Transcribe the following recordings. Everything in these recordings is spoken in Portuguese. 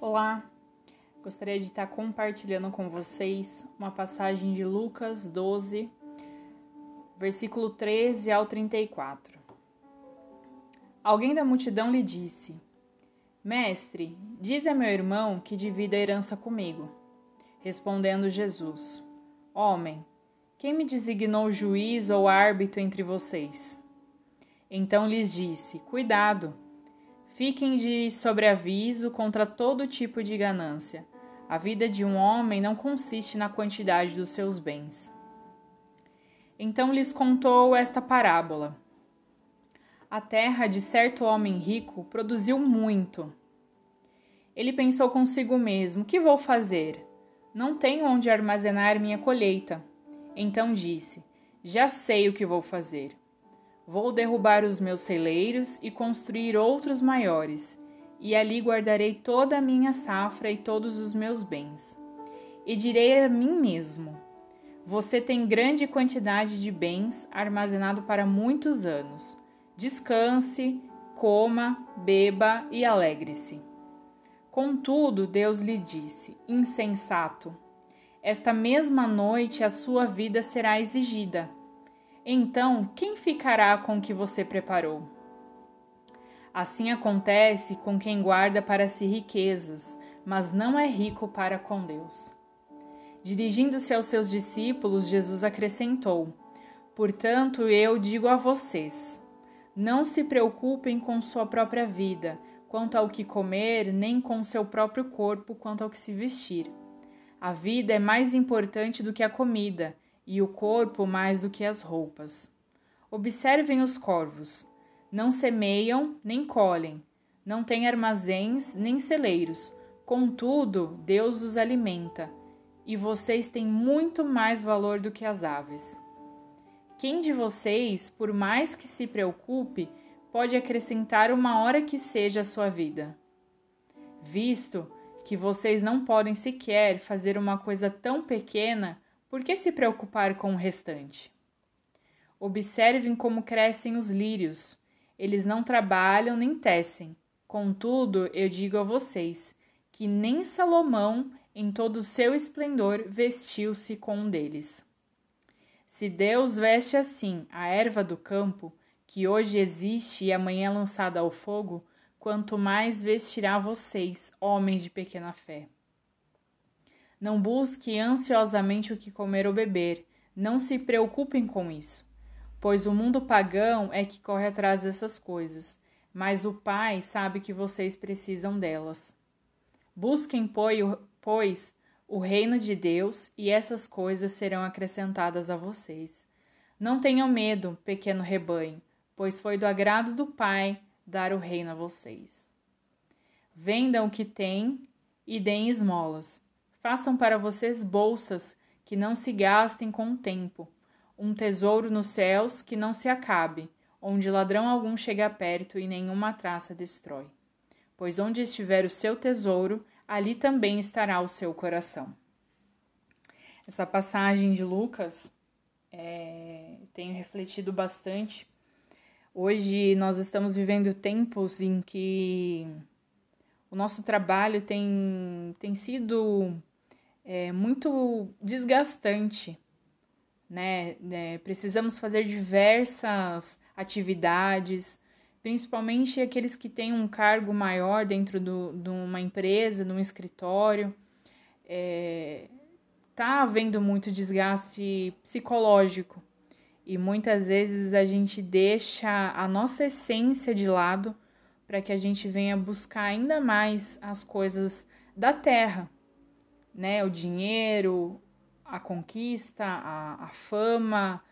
Olá, gostaria de estar compartilhando com vocês uma passagem de Lucas 12, versículo 13 ao 34. Alguém da multidão lhe disse: Mestre, diz a meu irmão que divida a herança comigo. Respondendo Jesus: Homem, quem me designou juiz ou árbitro entre vocês? Então lhes disse: Cuidado, fiquem de sobreaviso contra todo tipo de ganância. A vida de um homem não consiste na quantidade dos seus bens. Então lhes contou esta parábola. A terra de certo homem rico produziu muito. Ele pensou consigo mesmo: Que vou fazer? Não tenho onde armazenar minha colheita. Então disse: Já sei o que vou fazer. Vou derrubar os meus celeiros e construir outros maiores, e ali guardarei toda a minha safra e todos os meus bens. E direi a mim mesmo: Você tem grande quantidade de bens armazenado para muitos anos. Descanse, coma, beba e alegre-se. Contudo, Deus lhe disse: Insensato esta mesma noite a sua vida será exigida. Então, quem ficará com o que você preparou? Assim acontece com quem guarda para si riquezas, mas não é rico para com Deus. Dirigindo-se aos seus discípulos, Jesus acrescentou: Portanto, eu digo a vocês: não se preocupem com sua própria vida, quanto ao que comer, nem com seu próprio corpo, quanto ao que se vestir. A vida é mais importante do que a comida, e o corpo mais do que as roupas. Observem os corvos. Não semeiam nem colhem, não têm armazéns nem celeiros. Contudo, Deus os alimenta, e vocês têm muito mais valor do que as aves. Quem de vocês, por mais que se preocupe, pode acrescentar uma hora que seja a sua vida? Visto que vocês não podem sequer fazer uma coisa tão pequena, por que se preocupar com o restante? Observem como crescem os lírios. Eles não trabalham nem tecem. Contudo, eu digo a vocês que nem Salomão, em todo o seu esplendor, vestiu-se com um deles. Se Deus veste assim a erva do campo, que hoje existe e amanhã é lançada ao fogo, quanto mais vestirá vocês, homens de pequena fé. Não busque ansiosamente o que comer ou beber, não se preocupem com isso, pois o mundo pagão é que corre atrás dessas coisas, mas o Pai sabe que vocês precisam delas. Busquem, pois, o reino de Deus e essas coisas serão acrescentadas a vocês. Não tenham medo, pequeno rebanho, pois foi do agrado do Pai dar o reino a vocês. Vendam o que têm e deem esmolas. Façam para vocês bolsas que não se gastem com o tempo, um tesouro nos céus que não se acabe, onde ladrão algum chega perto e nenhuma traça destrói. Pois onde estiver o seu tesouro, ali também estará o seu coração. Essa passagem de Lucas é, tenho refletido bastante Hoje nós estamos vivendo tempos em que o nosso trabalho tem, tem sido é, muito desgastante, né? É, precisamos fazer diversas atividades, principalmente aqueles que têm um cargo maior dentro do, de uma empresa, de um escritório. É, tá havendo muito desgaste psicológico e muitas vezes a gente deixa a nossa essência de lado para que a gente venha buscar ainda mais as coisas da terra, né? O dinheiro, a conquista, a, a fama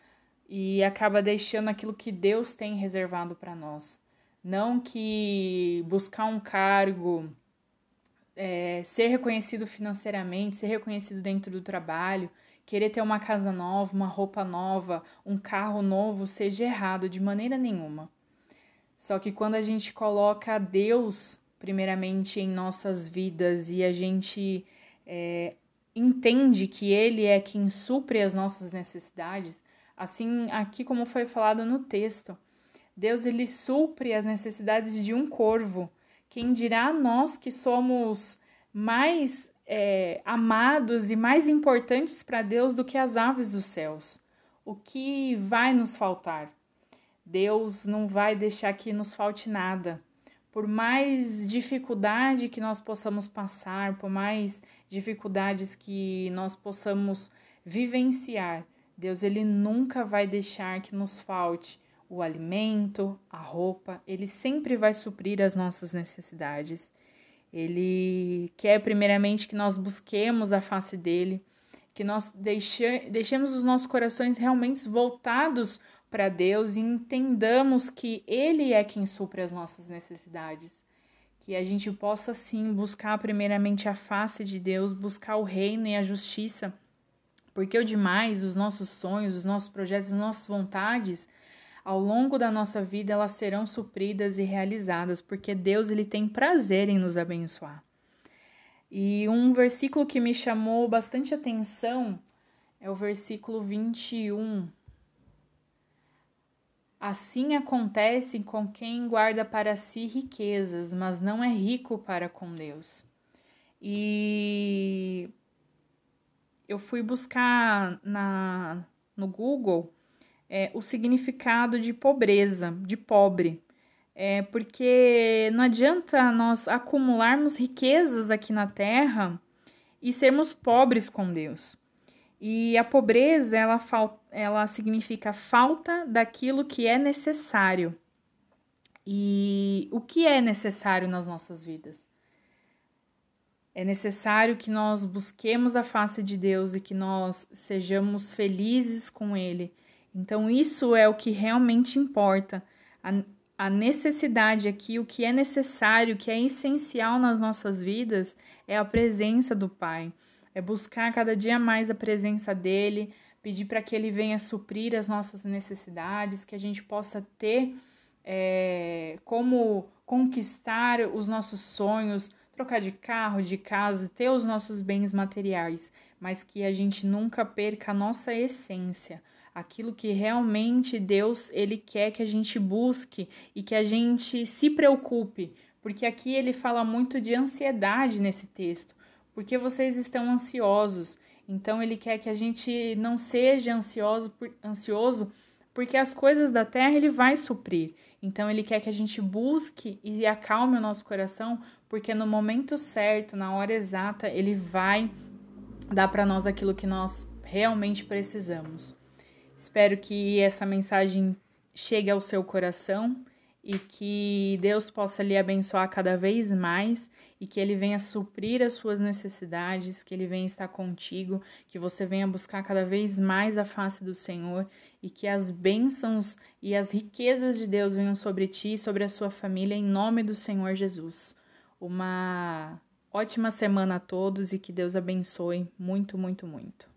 e acaba deixando aquilo que Deus tem reservado para nós. Não que buscar um cargo, é, ser reconhecido financeiramente, ser reconhecido dentro do trabalho, querer ter uma casa nova, uma roupa nova, um carro novo seja errado de maneira nenhuma. Só que quando a gente coloca Deus primeiramente em nossas vidas e a gente é, entende que Ele é quem supre as nossas necessidades, assim aqui como foi falado no texto, Deus ele supre as necessidades de um corvo. Quem dirá nós que somos mais é, amados e mais importantes para Deus do que as aves dos céus. O que vai nos faltar? Deus não vai deixar que nos falte nada. Por mais dificuldade que nós possamos passar, por mais dificuldades que nós possamos vivenciar, Deus ele nunca vai deixar que nos falte o alimento, a roupa, ele sempre vai suprir as nossas necessidades. Ele quer, primeiramente, que nós busquemos a face dele, que nós deixe, deixemos os nossos corações realmente voltados para Deus e entendamos que Ele é quem supre as nossas necessidades. Que a gente possa, sim, buscar primeiramente a face de Deus, buscar o reino e a justiça, porque o demais, os nossos sonhos, os nossos projetos, as nossas vontades, ao longo da nossa vida elas serão supridas e realizadas, porque Deus ele tem prazer em nos abençoar. E um versículo que me chamou bastante atenção é o versículo 21. Assim acontece com quem guarda para si riquezas, mas não é rico para com Deus. E eu fui buscar na, no Google é, o significado de pobreza, de pobre. É, porque não adianta nós acumularmos riquezas aqui na terra e sermos pobres com Deus. E a pobreza, ela, ela significa falta daquilo que é necessário. E o que é necessário nas nossas vidas? É necessário que nós busquemos a face de Deus e que nós sejamos felizes com Ele então, isso é o que realmente importa. A, a necessidade aqui, o que é necessário, o que é essencial nas nossas vidas é a presença do Pai. É buscar cada dia mais a presença dele, pedir para que ele venha suprir as nossas necessidades, que a gente possa ter é, como conquistar os nossos sonhos, trocar de carro, de casa, ter os nossos bens materiais, mas que a gente nunca perca a nossa essência aquilo que realmente Deus ele quer que a gente busque e que a gente se preocupe, porque aqui ele fala muito de ansiedade nesse texto, porque vocês estão ansiosos. Então ele quer que a gente não seja ansioso, por, ansioso, porque as coisas da terra ele vai suprir. Então ele quer que a gente busque e acalme o nosso coração, porque no momento certo, na hora exata, ele vai dar para nós aquilo que nós realmente precisamos. Espero que essa mensagem chegue ao seu coração e que Deus possa lhe abençoar cada vez mais e que Ele venha suprir as suas necessidades, que Ele venha estar contigo, que você venha buscar cada vez mais a face do Senhor e que as bênçãos e as riquezas de Deus venham sobre ti e sobre a sua família, em nome do Senhor Jesus. Uma ótima semana a todos e que Deus abençoe muito, muito, muito.